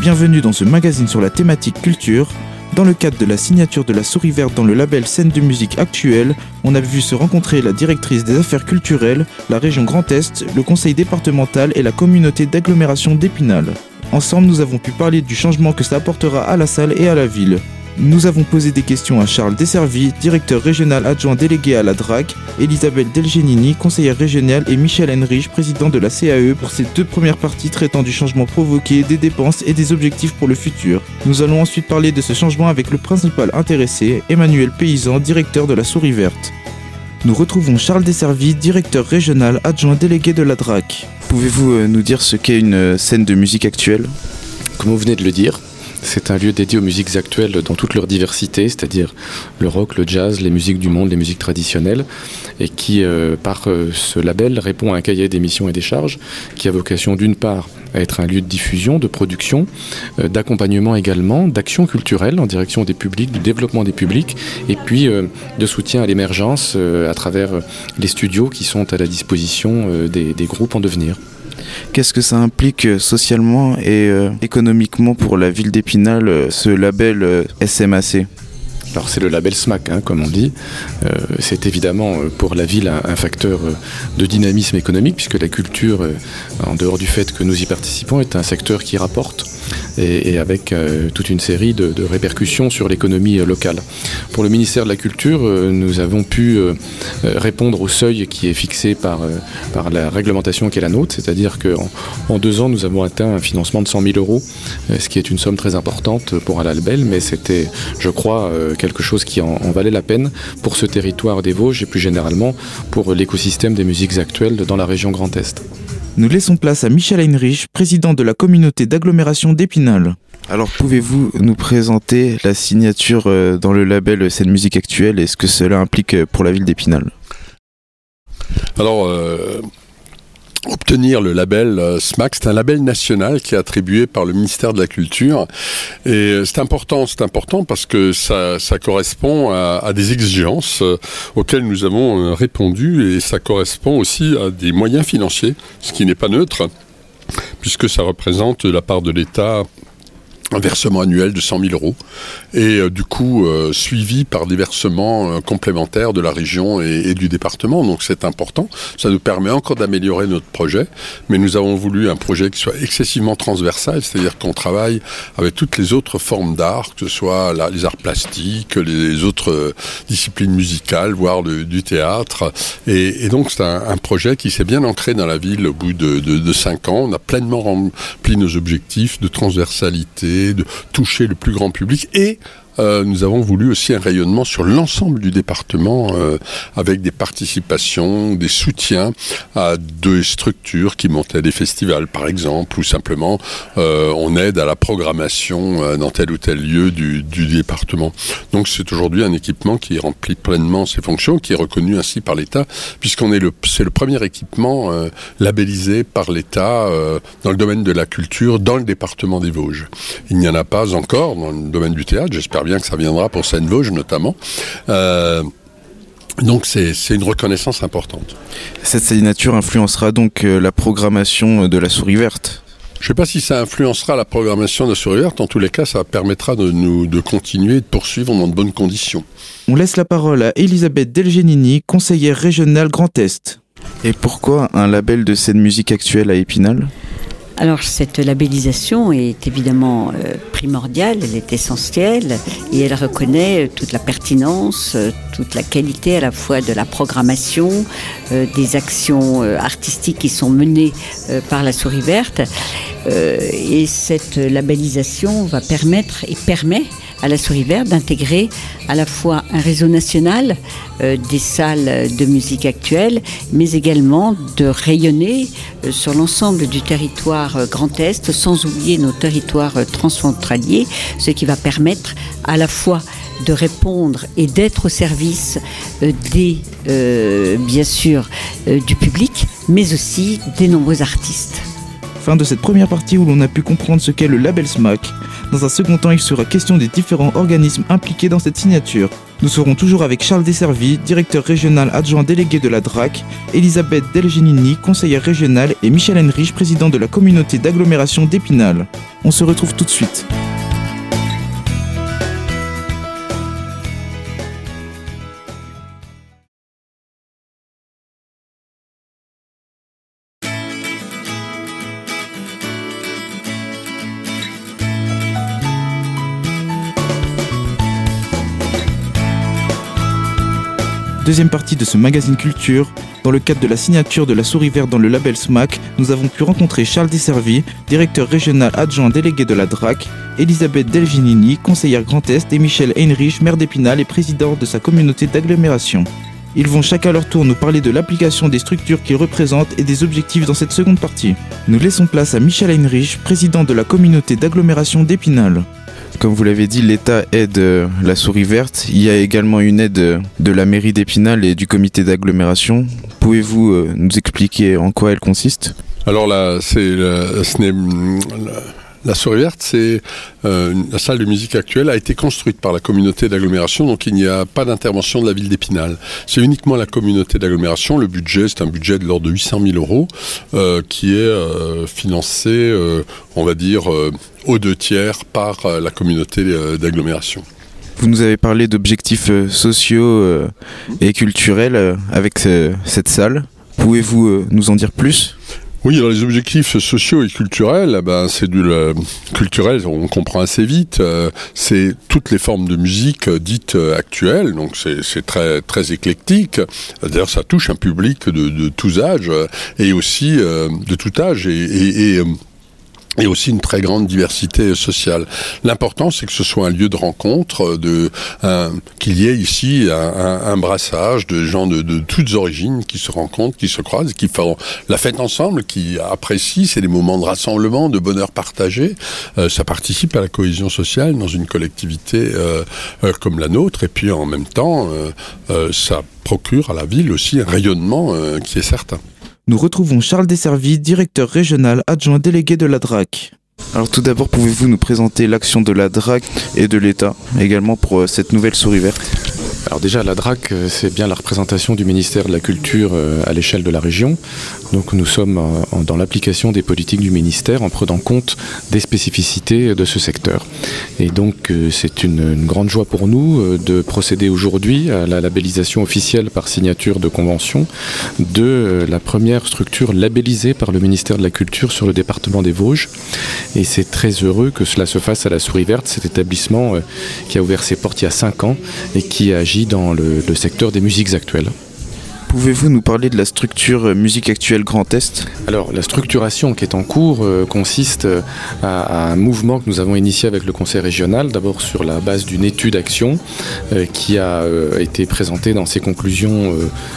Bienvenue dans ce magazine sur la thématique culture. Dans le cadre de la signature de la souris verte dans le label Scène de musique actuelle, on a vu se rencontrer la directrice des affaires culturelles, la région Grand Est, le conseil départemental et la communauté d'agglomération d'Épinal. Ensemble, nous avons pu parler du changement que ça apportera à la salle et à la ville. Nous avons posé des questions à Charles Desservi, directeur régional adjoint délégué à la DRAC, Elisabeth Delgenini, conseillère régionale et Michel Henrich, président de la CAE pour ces deux premières parties traitant du changement provoqué, des dépenses et des objectifs pour le futur. Nous allons ensuite parler de ce changement avec le principal intéressé, Emmanuel Paysan, directeur de la Souris Verte. Nous retrouvons Charles Desservi, directeur régional adjoint délégué de la DRAC. Pouvez-vous euh, nous dire ce qu'est une euh, scène de musique actuelle? Comme vous venez de le dire, c'est un lieu dédié aux musiques actuelles dans toute leur diversité, c'est-à-dire le rock, le jazz, les musiques du monde, les musiques traditionnelles, et qui, euh, par euh, ce label, répond à un cahier des missions et des charges qui a vocation d'une part à être un lieu de diffusion, de production, euh, d'accompagnement également, d'action culturelle en direction des publics, du développement des publics, et puis de soutien à l'émergence à travers les studios qui sont à la disposition des, des groupes en devenir. Qu'est-ce que ça implique euh, socialement et euh, économiquement pour la ville d'Épinal, euh, ce label SMAC alors c'est le label SMAC, hein, comme on dit. c'est évidemment pour la ville un, facteur de dynamisme économique, puisque la culture, en dehors du fait que nous y participons, est un secteur qui rapporte et, avec euh, toute une série de, répercussions sur l'économie euh, locale. Pour le ministère de la Culture, euh, nous avons pu répondre au seuil qui est fixé par, la réglementation qui est la nôtre, c'est-à-dire qu'en en deux ans, nous avons atteint un financement de 100 000 euros, ce qui est une somme très importante pour un label, mais c'était, je crois, quelque chose qui en, valait la peine pour ce territoire des Vosges et plus généralement pour l'écosystème des musiques actuelles dans la région Grand Est. Nous laissons place à Michel Heinrich, président de la communauté d'agglomération d'Épinal. Alors pouvez-vous nous présenter la signature euh, dans le label Scène Musique Actuelle et ce que cela implique euh, pour la ville d'Épinal? Alors, euh, obtenir le label euh, SMAC. C'est un label national qui est attribué par le ministère de la Culture. Et euh, c'est important, c'est important parce que ça, correspond à, à, des exigences euh, auxquelles nous avons répondu et ça correspond aussi à des moyens financiers, ce qui n'est pas neutre puisque ça représente la part de l'État un versement annuel de 100 000 euros et euh, du coup euh, suivi par des versements euh, complémentaires de la région et, et du département. Donc c'est important. Ça nous permet encore d'améliorer notre projet, mais nous avons voulu un projet qui soit excessivement transversal, c'est-à-dire qu'on travaille avec toutes les autres formes d'art, que ce soit les arts plastiques, les autres disciplines musicales, voire le, du théâtre. Et, et donc c'est un, un, projet qui s'est bien ancré dans la ville au bout de, de, de cinq ans. On a pleinement rempli nos objectifs de transversalité de toucher le plus grand public et euh, nous avons voulu aussi un rayonnement sur l'ensemble du département euh, avec des participations, des soutiens à deux structures qui montaient des festivals par exemple ou simplement euh, on aide à la programmation dans tel ou tel lieu du, du département. Donc c'est aujourd'hui un équipement qui remplit pleinement ses fonctions, qui est reconnu ainsi par l'État puisqu'on est le c'est le premier équipement labellisé par l'État dans le domaine de la culture dans le département des Vosges. Il n'y en a pas encore dans le domaine du théâtre, j'espère bien que ça viendra pour Seine-Vosges notamment. Euh, donc c'est une reconnaissance importante. Cette signature influencera donc euh, la programmation de la souris verte je ne sais pas si ça influencera la programmation de la souris verte. En tous les cas, ça permettra de nous de continuer et de poursuivre dans de bonnes conditions. On laisse la parole à Elisabeth Delgenini, conseillère régionale Grand Est. Et pourquoi un label de scène musique actuelle à Épinal? Alors cette labellisation est évidemment euh, primordiale, elle est essentielle et elle reconnaît euh, toute la pertinence, euh, toute la qualité à la fois de la programmation, des actions artistiques qui sont menées par la souris verte. Et cette labellisation va permettre et permet à la souris verte d'intégrer à la fois un réseau national euh, des salles de musique actuelle, mais également de rayonner euh, sur l'ensemble du territoire euh, Grand Est, sans oublier nos territoires transfrontaliers, ce qui va permettre à la fois de répondre et d'être au service des, bien sûr, du public, mais aussi des nombreux artistes. Fin de cette première partie où l'on a pu comprendre ce qu'est le label SMAC. Dans un second temps, il sera question des différents organismes impliqués dans cette signature. Nous serons toujours avec Charles Desservi, directeur régional adjoint délégué de la DRAC, Elisabeth Delgenini, conseillère régionale, et Michel Henrich, président de la communauté d'agglomération d'Épinal. On se retrouve tout de suite. Deuxième partie de ce magazine culture, dans le cadre de la signature de la souris verte dans le label SMAC, nous avons pu rencontrer Charles Desservi, directeur régional adjoint délégué de la DRAC, Elisabeth Delginini, conseillère Grand Est, et Michel Heinrich, maire d'Épinal et président de sa communauté d'agglomération. Ils vont chacun à leur tour nous parler de l'application des structures qu'ils représentent et des objectifs dans cette seconde partie. Nous laissons place à Michel Heinrich, président de la communauté d'agglomération d'Épinal. Comme vous l'avez dit, l'État aide euh, la souris verte. Il y a également une aide euh, de la mairie d'Épinal et du comité d'agglomération. Pouvez-vous euh, nous expliquer en quoi elle consiste? Alors là, c'est ce n'est la Souris Verte, c'est euh, la salle de musique actuelle a été construite par la communauté d'agglomération, donc il n'y a pas d'intervention de la ville d'Épinal. C'est uniquement la communauté d'agglomération. Le budget, c'est un budget de l'ordre de 800 000 euros, euh, qui est euh, financé, on va dire, aux deux tiers par la communauté d'agglomération. Vous nous avez parlé d'objectifs sociaux et culturels avec ce- cette salle. Pouvez-vous nous en dire plus? Oui, alors les objectifs sociaux et culturels, eh ben, c'est du le, culturel, on comprend assez vite. euh, c'est toutes les formes de musique euh, dites euh, actuelles, donc c'est très très éclectique. D'ailleurs, ça touche un public de, de tous âges euh, et aussi euh, de tout âge et, et- et, euh, et aussi une très grande diversité sociale. L'important, c'est que ce soit un lieu de rencontre, de un- qu'il y ait ici un, un- un brassage de gens de, de toutes origines qui se rencontrent, qui se croisent, qui font la fête ensemble, qui apprécient. C'est des moments de rassemblement, de bonheur partagé. Euh, ça participe à la cohésion sociale dans une collectivité euh, euh, comme la nôtre. Et puis en même temps, euh, euh, ça procure à la ville aussi un rayonnement euh, qui est certain. Nous retrouvons Charles Desservi, directeur régional adjoint délégué de la DRAC. Alors tout d'abord, pouvez-vous nous présenter l'action de la DRAC et de l'État également pour euh, cette nouvelle souris verte? Alors déjà, la DRAC, euh, c'est bien la représentation du ministère de la Culture euh, à l'échelle de la région. Donc nous sommes dans l'application des politiques du ministère en prenant compte des spécificités de ce secteur. Et donc c'est une, une grande joie pour nous de procéder aujourd'hui à la labellisation officielle par signature de convention de la première structure labellisée par le ministère de la Culture sur le département des Vosges. Et c'est très heureux que cela se fasse à la Souris Verte, cet établissement euh, qui a ouvert ses portes il y a 5 ans et qui agit dans le, le secteur des musiques actuelles. Pouvez-vous nous parler de la structure euh, musique actuelle Grand Est? Alors, la structuration qui est en cours euh, consiste à, à un mouvement que nous avons initié avec le Conseil régional, d'abord sur la base d'une étude action euh, qui a euh, été présentée dans ses conclusions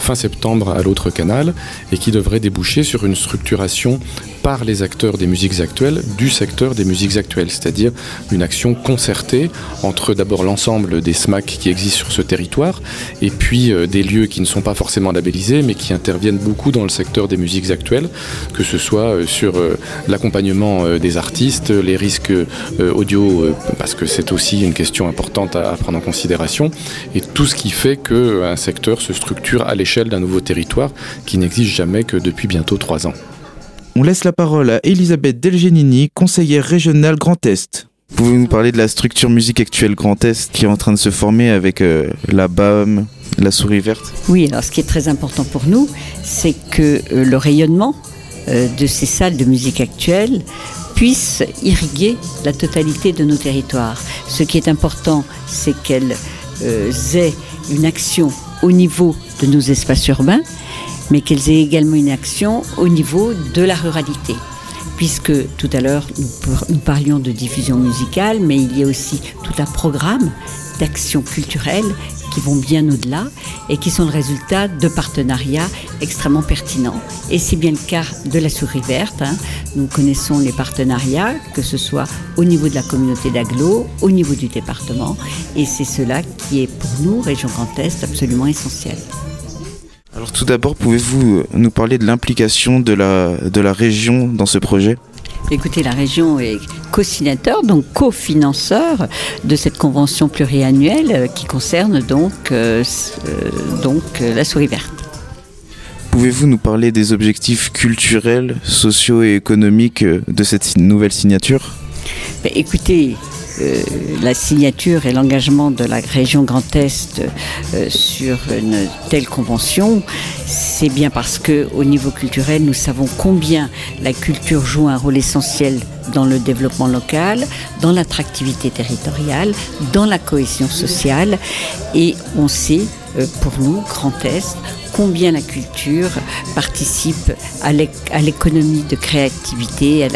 fin septembre à l'autre canal et qui devrait déboucher sur une structuration par les acteurs des musiques actuelles du secteur des musiques actuelles, c'est-à-dire une action concertée entre d'abord l'ensemble des SMAC qui existent sur ce territoire et puis euh, des lieux qui ne sont pas forcément labellisés mais qui interviennent beaucoup dans le secteur des musiques actuelles, que ce soit euh, sur euh, l'accompagnement des artistes, les risques audio, parce que c'est aussi une question importante à, à prendre en considération, et tout ce qui fait qu'un secteur se structure à l'échelle d'un nouveau territoire qui n'existe jamais que depuis bientôt trois ans. On laisse la parole à Elisabeth Delgenini, conseillère régionale Grand Est. Pouvez-vous nous parler de la structure musique actuelle Grand Est qui est en train de se former avec euh, la BAM, la souris verte? Oui, alors ce qui est très important pour nous, c'est que euh, le rayonnement euh, de ces salles de musique actuelle puisse irriguer la totalité de nos territoires. Ce qui est important, c'est qu'elles euh, aient une action au niveau de nos espaces urbains, mais qu'elles aient également une action au niveau de la ruralité. Puisque tout à l'heure, nous, par- nous parlions de diffusion musicale, mais il y a aussi tout un programme d'actions culturelles qui vont bien au-delà et qui sont le résultat de partenariats extrêmement pertinents. Et c'est bien le cas de la souris verte. hein. Nous connaissons les partenariats, que ce soit au niveau de la communauté d'agglo, au niveau du département. Et c'est cela qui est pour nous, Région Grand Est, absolument essentiel. Alors tout d'abord, pouvez-vous euh, nous parler de l'implication de la, de la région dans ce projet? Écoutez, la région est co-signateur, donc cofinanceur de cette convention pluriannuelle qui concerne donc, donc la souris verte. Pouvez-vous nous parler des objectifs culturels, sociaux et économiques de cette nouvelle signature? Ben, Écoutez, euh, la signature et l'engagement de la région Grand Est euh, sur une telle convention, c'est bien parce que au niveau culturel, nous savons combien la culture joue un rôle essentiel dans le développement local, dans l'attractivité territoriale, dans la cohésion sociale, et on sait euh, pour nous, Grand Est, combien la culture participe à l'économie de créativité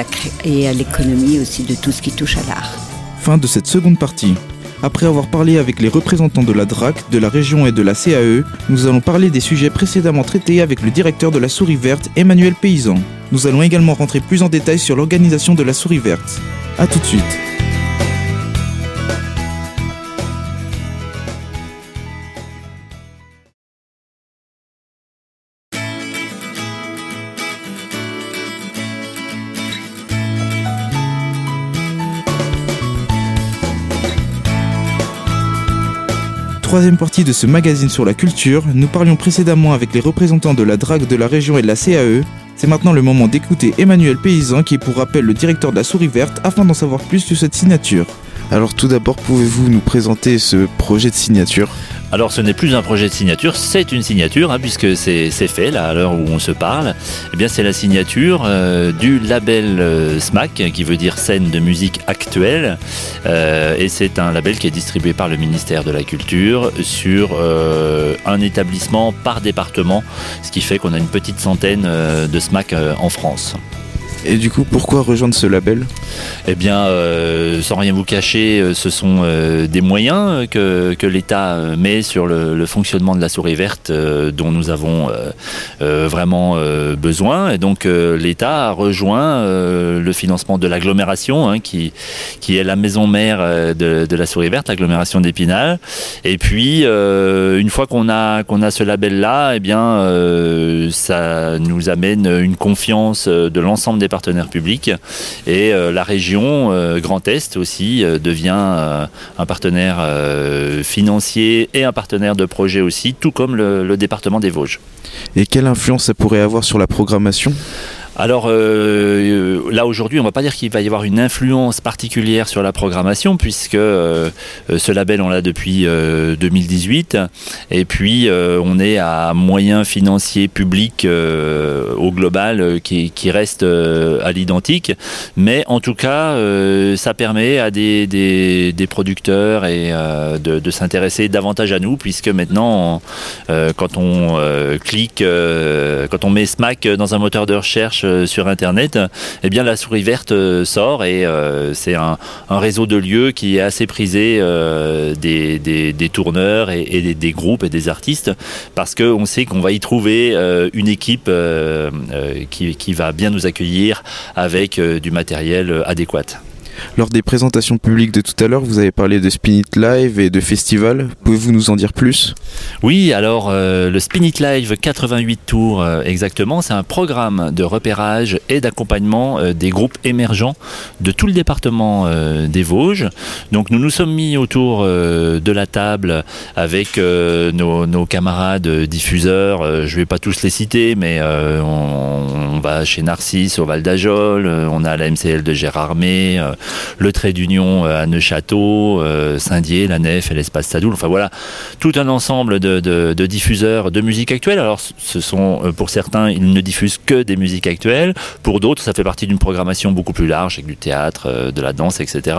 et à l'économie aussi de tout ce qui touche à l'art fin de cette seconde partie. Après avoir parlé avec les représentants de la DRAC, de la région et de la CAE, nous allons parler des sujets précédemment traités avec le directeur de la Souris Verte, Emmanuel Paysan. Nous allons également rentrer plus en détail sur l'organisation de la Souris Verte. A tout de suite. Troisième partie de ce magazine sur la culture, nous parlions précédemment avec les représentants de la DRAC de la région et de la CAE. C'est maintenant le moment d'écouter Emmanuel Paysan qui est pour rappel le directeur de la Souris Verte afin d'en savoir plus sur cette signature. Alors tout d'abord, pouvez-vous nous présenter ce projet de signature? Alors ce n'est plus un projet de signature, c'est une signature, hein, puisque c'est fait là à l'heure où on se parle. Eh bien c'est la signature euh, du label euh, SMAC, qui veut dire scène de musique actuelle, euh, et c'est un label qui est distribué par le ministère de la Culture sur un établissement par département, ce qui fait qu'on a une petite centaine de SMAC en France. Et du coup, pourquoi rejoindre ce label? Eh bien, euh, sans rien vous cacher, euh, ce sont euh, des moyens que, l'État met sur le, fonctionnement de la souris verte dont nous avons vraiment besoin. Et donc, l'État a rejoint le financement de l'agglomération, hein, qui, qui est la maison mère de, la souris verte, l'agglomération d'Épinal. Et puis, une fois qu'on a, qu'on a ce label-là, eh bien, ça nous amène une confiance de l'ensemble des partenaires publics. Et euh, la région euh, Grand Est aussi euh, devient un partenaire financier et un partenaire de projet aussi, tout comme le département des Vosges. Et quelle influence ça pourrait avoir sur la programmation? Alors euh, là aujourd'hui, on ne va pas dire qu'il va y avoir une influence particulière sur la programmation puisque euh, ce label on l'a depuis 2018 euh, et puis on est à moyens financiers publics au global qui, reste à l'identique, mais en tout cas ça permet à des, producteurs et de, s'intéresser davantage à nous puisque maintenant quand on clique, quand on met SMAC dans un moteur de recherche euh, sur Internet, eh bien la souris verte euh, sort et euh, c'est un, réseau de lieux qui est assez prisé des, tourneurs et, des, groupes et des artistes parce qu'on sait qu'on va y trouver une équipe qui, qui, va bien nous accueillir avec du matériel adéquat. Lors des présentations publiques de tout à l'heure, vous avez parlé de Spin It Live et de festival. Pouvez-vous nous en dire plus? Oui, alors euh, le Spin It Live 88 tours euh, exactement, c'est un programme de repérage et d'accompagnement euh, des groupes émergents de tout le département des Vosges. Donc nous nous sommes mis autour de la table avec nos, camarades diffuseurs. je ne vais pas tous les citer, mais on, va chez Narcisse au Val d'Ajol, on a la MCL de Gérardmer le Trait d'Union euh, à Neuchâteau, euh, Saint-Dié, la Nef et l'Espace Sadoul. Enfin voilà, tout un ensemble de, diffuseurs de musique actuelle. Alors ce sont euh, pour certains, ils ne diffusent que des musiques actuelles. Pour d'autres, ça fait partie d'une programmation beaucoup plus large avec du théâtre, de la danse, etc.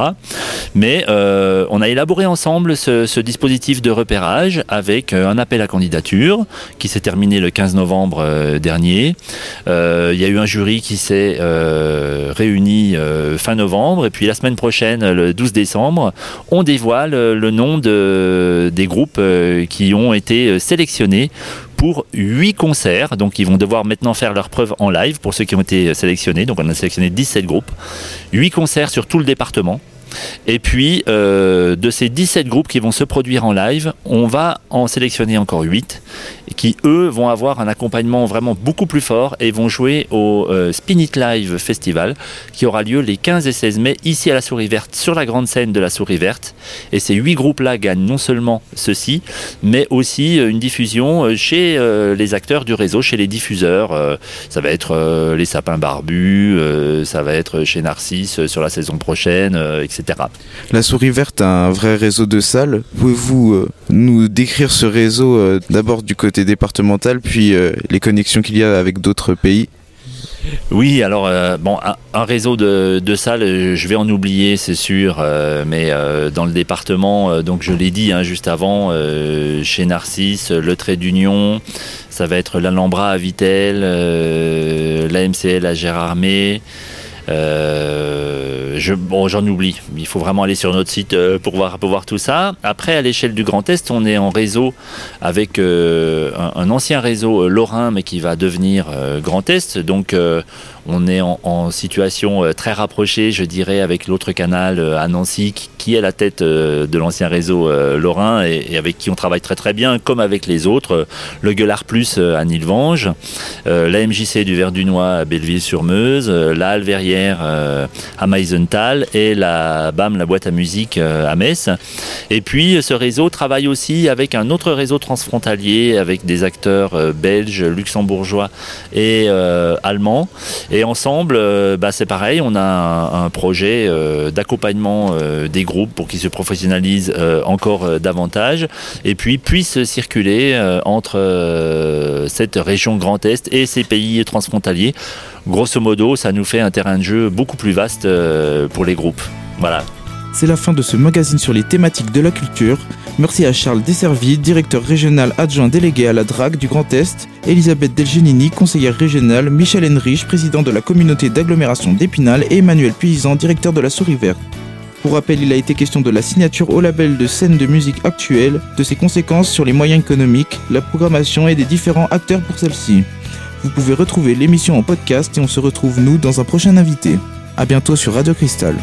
Mais on a élaboré ensemble ce, dispositif de repérage avec un appel à candidature qui s'est terminé le 15 novembre dernier. Il y a eu un jury qui s'est réuni fin novembre la semaine prochaine, le 12 décembre, on dévoile le nom de, des groupes euh, qui ont été euh, sélectionnés pour 8 concerts. Donc ils vont devoir maintenant faire leur preuve en live pour ceux qui ont été sélectionnés. Donc on a sélectionné 17 groupes. 8 concerts sur tout le département. Et puis, euh, de ces 17 groupes qui vont se produire en live, on va en sélectionner encore 8 qui, eux, vont avoir un accompagnement vraiment beaucoup plus fort et vont jouer au euh, Spin It Live Festival qui aura lieu les 15 et 16 mai ici à la Souris Verte, sur la grande scène de la Souris Verte. Et ces 8 groupes-là gagnent non seulement ceci, mais aussi euh, une diffusion chez les acteurs du réseau, chez les diffuseurs. ça va être les Sapins Barbus, ça va être chez Narcisse sur la saison prochaine, etc. La Souris Verte a un vrai réseau de salles. Pouvez-vous euh, nous décrire ce réseau euh, d'abord du côté départemental, puis euh, les connexions qu'il y a avec d'autres pays oui, alors bon, un, réseau de, salles, je vais en oublier, c'est sûr, mais dans le département, donc je l'ai dit hein, juste avant, chez Narcisse, le Trait d'Union, ça va être l'Alhambra à Vitel, l'AMCL à Gérardmer. Euh, j'en oublie. Il faut vraiment aller sur notre site euh, pour voir, tout ça. Après, à l'échelle du Grand Est, on est en réseau avec euh, un, ancien réseau lorrain, mais qui va devenir Grand Est. Donc, on est en, situation très rapprochée, je dirais, avec l'autre canal à Nancy, qui, est la tête de l'ancien réseau lorrain et, avec qui on travaille très très bien, comme avec les autres. Le Gueulard Plus à Nilvange, la MJC du Verdunois à Belleville-sur-Meuse, la Alverrière à Meisenthal et la BAM, la boîte à musique à Metz. Et puis ce réseau travaille aussi avec un autre réseau transfrontalier, avec des acteurs belges, luxembourgeois et allemands. Et ensemble, euh, bah, c'est pareil, on a un, projet euh, d'accompagnement euh, des groupes pour qu'ils se professionnalisent encore davantage et puis puissent circuler entre cette région Grand Est et ces pays transfrontaliers. Grosso modo, ça nous fait un terrain de jeu beaucoup plus vaste pour les groupes. Voilà. C'est la fin de ce magazine sur les thématiques de la culture. Merci à Charles Desservi, directeur régional adjoint délégué à la DRAC du Grand Est, Elisabeth Delgenini, conseillère régionale, Michel Henrich, président de la communauté d'agglomération d'Épinal et Emmanuel Paysan, directeur de la Souris Verte. Pour rappel, il a été question de la signature au label de scène de musique actuelle, de ses conséquences sur les moyens économiques, la programmation et des différents acteurs pour celle-ci. Vous pouvez retrouver l'émission en podcast et on se retrouve nous dans un prochain invité. A bientôt sur Radio Cristal.